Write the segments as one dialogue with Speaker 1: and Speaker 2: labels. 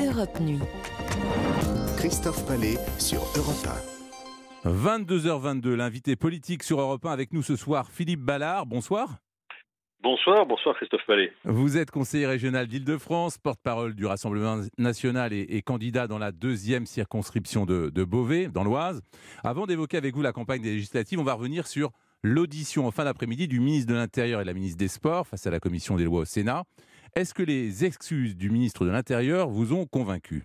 Speaker 1: Europe Nuit.
Speaker 2: Christophe Palais sur Europe
Speaker 3: 1. 22h22, l'invité politique sur Europe 1 avec nous ce soir, Philippe Ballard. Bonsoir.
Speaker 4: Bonsoir, bonsoir Christophe Palais.
Speaker 3: Vous êtes conseiller régional d'Île-de-France, porte-parole du Rassemblement national et, candidat dans la deuxième circonscription de, de Beauvais, dans l'Oise. Avant d'évoquer avec vous la campagne des législatives, on va revenir sur l'audition en fin d'après-midi du ministre de l'Intérieur et de la ministre des Sports face à la commission des lois au Sénat. Est-ce que les excuses du ministre de l'Intérieur vous ont convaincu?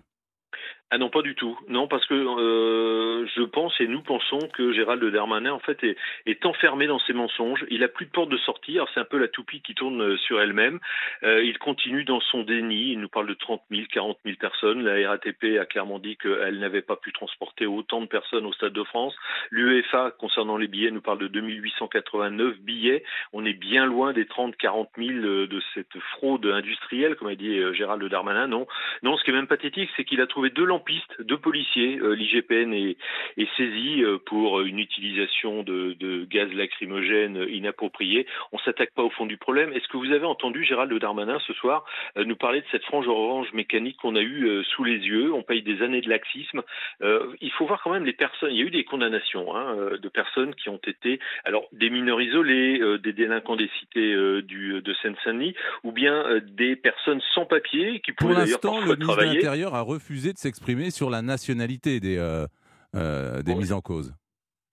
Speaker 4: Ah non, pas du tout. Non, parce que euh, je pense et nous pensons que Gérald Darmanin en fait est, est, enfermé dans ses mensonges. Il a plus de porte de sortie. C'est un peu la toupie qui tourne euh, sur elle-même. Euh, il continue dans son déni. Il nous parle de 30 000, 40 000 personnes. La RATP a clairement dit qu'elle n'avait pas pu transporter autant de personnes au Stade de France. L'UEFA, concernant les billets, nous parle de 2889 billets. On est bien loin des 30, 40 000 de cette fraude industrielle, comme a dit euh, Gérald Darmanin. Non, non. Ce qui est même pathétique, c'est qu'il a trouvé deux piste de policiers. Euh, L'IGPN est, est, saisi euh, pour une utilisation de, de gaz lacrymogène inapproprié. On s'attaque pas au fond du problème. Est-ce que vous avez entendu Gérald Darmanin ce soir euh, nous parler de cette frange orange mécanique qu'on a eue sous les yeux? On paye des années de laxisme. il faut voir quand même les personnes. Il y a eu des condamnations hein, de personnes qui ont été, alors des mineurs isolés, des délinquants des cités du, de Seine-Saint-Denis, ou bien des personnes sans papier qui pouvaient d'ailleurs
Speaker 3: Pour l'instant, le ministre de l'Intérieur a refusé de s'exprimer sur la nationalité des, euh, euh, des mises en cause.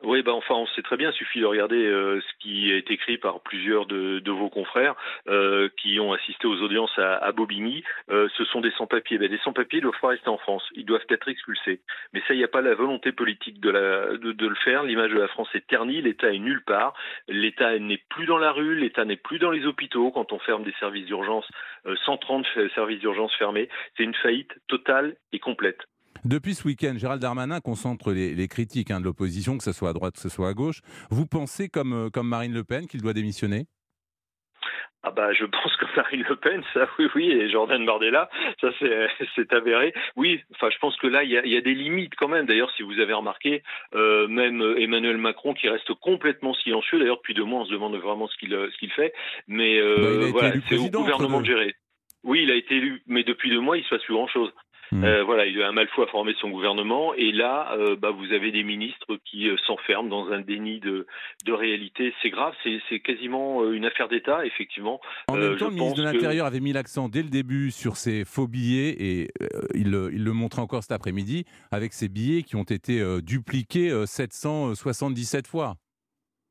Speaker 4: Oui, ben enfin, on sait très bien. Il suffit de regarder euh, ce qui est écrit par plusieurs de, de vos confrères euh, qui ont assisté aux audiences à, à Bobigny. Euh, ce sont des sans-papiers. Ben, des sans-papiers doivent pas rester en France. Ils doivent être expulsés. Mais ça, il n'y a pas la volonté politique de, la, de, de le faire. L'image de la France est ternie. L'État est nulle part. L'État n'est plus dans la rue. L'État n'est plus dans les hôpitaux quand on ferme des services d'urgence. 130 services d'urgence fermés. C'est une faillite totale et complète.
Speaker 3: Depuis ce week-end, Gérald Darmanin concentre les, critiques hein, de l'opposition, que ce soit à droite, que ce soit à gauche. Vous pensez, comme, euh, comme Marine Le Pen, qu'il doit démissionner?
Speaker 4: Ah bah je pense que Marine Le Pen, ça oui oui, et Jordan Bardella, ça c'est avéré. Oui, enfin je pense que là il y a, y a, des limites quand même. D'ailleurs si vous avez remarqué, euh, même Emmanuel Macron qui reste complètement silencieux. D'ailleurs depuis deux mois on se demande vraiment ce qu'il ce qu'il fait, mais euh, bah, voilà c'est au gouvernement de gérer. Oui, il a été élu, mais depuis deux mois il se passe plus grand chose. Hmm. Euh, voilà, il a un mal fou à former son gouvernement. Et là, euh, bah, vous avez des ministres qui euh, s'enferment dans un déni de, de réalité. C'est grave, c'est quasiment une affaire d'État, effectivement.
Speaker 3: En même temps, le ministre de l'Intérieur avait mis l'accent dès le début sur ces faux billets, et il, il, le montrait encore cet après-midi, avec ces billets qui ont été dupliqués 777 fois.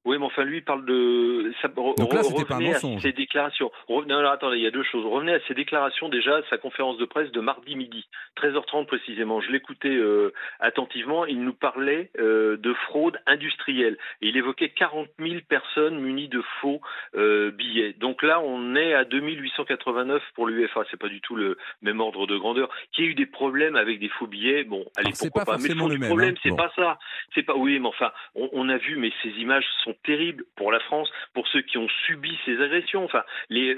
Speaker 4: Oui, mais enfin, lui, il parle de.
Speaker 3: Ça, Donc là, c'était pas un mensonge.
Speaker 4: Ses déclarations. Revenez, alors, attendez, il y a deux choses. Revenez à ses déclarations déjà, sa conférence de presse de mardi midi, 13h30 précisément. Je l'écoutais euh, attentivement. Il nous parlait euh, de fraude industrielle. Et il évoquait 40 000 personnes munies de faux euh, billets. Donc là, on est à 2889 pour l'UFA. C'est pas du tout le même ordre de grandeur. Qui a eu des problèmes avec des faux billets Bon, allez, pourquoi pas. Mais le, fond le problème, hein. c'est pas ça. C'est pas. Oui, mais enfin, on, on a vu, mais ces images sont terribles pour la France, pour ceux qui ont subi ces agressions. Enfin, les,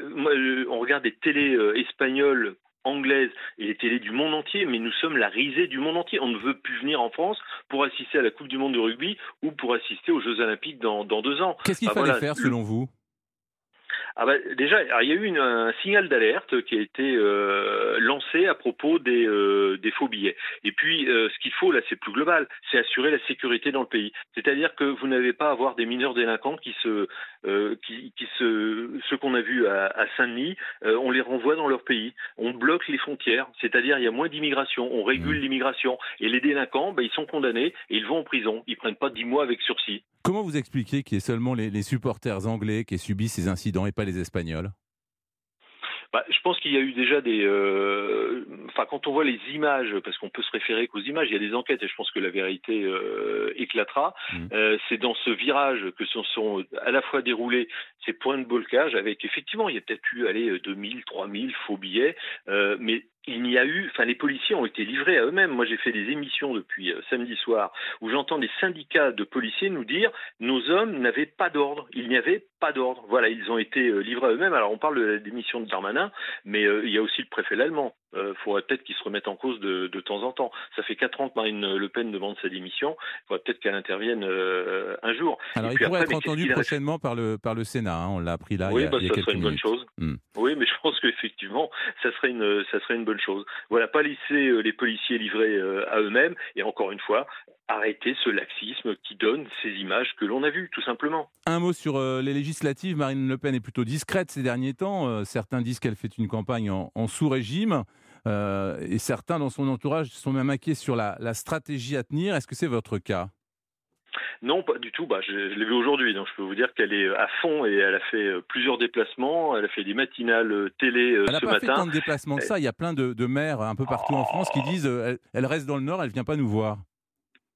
Speaker 4: on regarde des télés euh, espagnoles anglaises et les télés du monde entier, mais nous sommes la risée du monde entier. On ne veut plus venir en France pour assister à la Coupe du Monde de rugby ou pour assister aux Jeux Olympiques dans, deux ans.
Speaker 3: Qu'est-ce qu'il fallait faire selon vous?
Speaker 4: Ah bah, déjà, il y a eu un signal d'alerte qui a été euh, lancé à propos des, euh, des faux billets. Et puis, euh, ce qu'il faut là, c'est plus global, c'est assurer la sécurité dans le pays. C'est-à-dire que vous n'avez pas à avoir des mineurs délinquants qui se, qui, qui, se, ce qu'on a vu à, à Saint-Denis, on les renvoie dans leur pays. On bloque les frontières, c'est-à-dire il y a moins d'immigration, on régule mmh. l'immigration. Et les délinquants, bah, ils sont condamnés et ils vont en prison. Ils prennent pas dix mois avec sursis.
Speaker 3: Comment vous expliquez qu'il y ait seulement les, les supporters anglais qui aient subi ces incidents et pas les Espagnols?
Speaker 4: Bah, je pense qu'il y a eu déjà des. Euh, enfin, quand on voit les images, parce qu'on peut se référer qu'aux images, il y a des enquêtes et je pense que la vérité euh, éclatera. Mmh. Euh, c'est dans ce virage que se sont à la fois déroulés ces points de blocage avec effectivement, il y a peut-être eu aller 2000, 3000 faux billets, mais il n'y a eu, enfin les policiers ont été livrés à eux-mêmes. Moi j'ai fait des émissions depuis samedi soir où j'entends des syndicats de policiers nous dire nos hommes n'avaient pas d'ordre, il n'y avait pas d'ordre. Voilà, ils ont été livrés à eux-mêmes. Alors on parle de la démission de Darmanin, mais euh, il y a aussi le préfet l'allemand. Il euh, faudrait peut-être qu'il se remette en cause de, temps en temps. Ça fait quatre ans que Marine Le Pen demande sa démission. Il faudrait peut-être qu'elle intervienne euh, un jour.
Speaker 3: Alors, il pourrait être entendu prochainement par le, par le Sénat. Hein. On l'a appris là.
Speaker 4: Oui,
Speaker 3: il y a,
Speaker 4: bah,
Speaker 3: ça
Speaker 4: serait une bonne chose. Hmm. Oui, mais je pense qu'effectivement, ça serait une, ça serait une bonne chose. Voilà, pas laisser les policiers livrés à eux-mêmes, et encore une fois, arrêter ce laxisme qui donne ces images que l'on a vues, tout simplement.
Speaker 3: Un mot sur les législatives. Marine Le Pen est plutôt discrète ces derniers temps. certains disent qu'elle fait une campagne en, sous-régime. Et certains dans son entourage sont même inquiets sur la, la stratégie à tenir. Est-ce que c'est votre cas?
Speaker 4: Non, pas du tout. Bah, je, l'ai vu aujourd'hui, donc je peux vous dire qu'elle est à fond et elle a fait euh, plusieurs déplacements. Elle a fait des matinales euh, télé
Speaker 3: euh,
Speaker 4: ce matin.
Speaker 3: Elle n'a pas fait tant de déplacements que ça. Il y a plein de, maires un peu partout en France qui disent elle, reste dans le Nord, elle vient pas nous voir.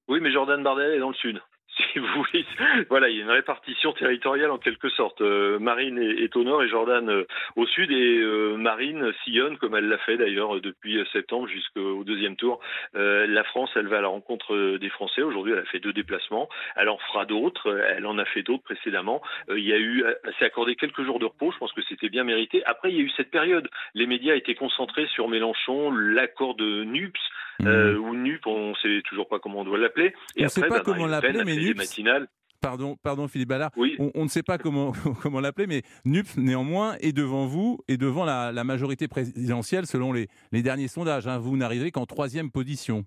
Speaker 4: Oui, mais Jordan Bardella est dans le Sud si. Voilà, il y a une répartition territoriale en quelque sorte. Euh, Marine est, au nord et Jordan euh, au sud et euh, Marine sillonne comme elle l'a fait d'ailleurs depuis septembre jusqu'au deuxième tour. la France, elle va à la rencontre des Français. Aujourd'hui, elle a fait deux déplacements. Elle en fera d'autres. Elle en a fait d'autres précédemment. il y a eu, elle s'est accordé quelques jours de repos. Je pense que c'était bien mérité. Après, il y a eu cette période. Les médias étaient concentrés sur Mélenchon, l'accord de NUPS. Mmh. ou NUP, on ne sait toujours pas comment on doit l'appeler.
Speaker 3: on ne sait pas bah, comment l'appeler, mais NUPS, Pardon, pardon Philippe Ballard. On, ne sait pas comment, comment l'appeler, mais NUP, néanmoins, est devant vous et devant la, majorité présidentielle selon les, les derniers sondages. Hein. Vous n'arrivez qu'en troisième position.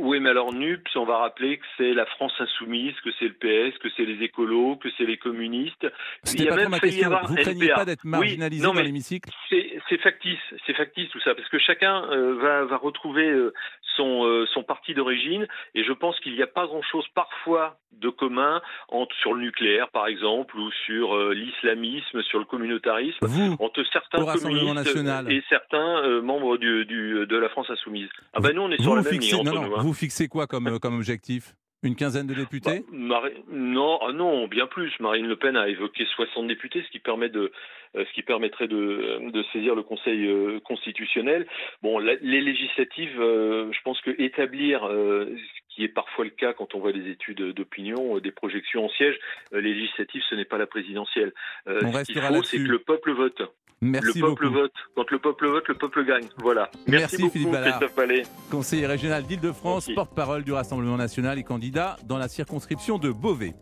Speaker 4: Oui, mais alors NUPS, on va rappeler que c'est la France insoumise, que c'est le PS, que c'est les écolos, que c'est les communistes.
Speaker 3: Il y a même ma question. Vous ne craignez pas d'être marginalisé dans l'hémicycle?
Speaker 4: C'est factice, c'est factice tout ça, parce que chacun euh, va, va, retrouver euh, son, euh, son parti d'origine, et je pense qu'il n'y a pas grand-chose parfois de commun entre, sur le nucléaire, par exemple, ou sur l'islamisme, sur le communautarisme, entre certains communistes national. et certains membres du, du, de la France insoumise.
Speaker 3: Ah ben nous, on est sur la même ligne nous. Hein. Vous fixez quoi comme, comme objectif? Une quinzaine de députés
Speaker 4: bah, Non, ah non, bien plus. Marine Le Pen a évoqué 60 députés, ce qui permet de, euh, ce qui permettrait de, saisir le Conseil euh, constitutionnel. Bon, les législatives, euh, je pense que établir, qui est parfois le cas quand on voit des études d'opinion, des projections en siège, les législatives, ce n'est pas la présidentielle.
Speaker 3: on ce qu'il faut,
Speaker 4: c'est que le peuple vote.
Speaker 3: Merci
Speaker 4: le peuple vote. Quand le peuple vote, le peuple gagne. Voilà.
Speaker 3: Merci,
Speaker 4: beaucoup,
Speaker 3: Philippe
Speaker 4: Ballard,
Speaker 3: Conseiller régional d'Île-de-France, porte-parole du Rassemblement national et candidat dans la circonscription de Beauvais.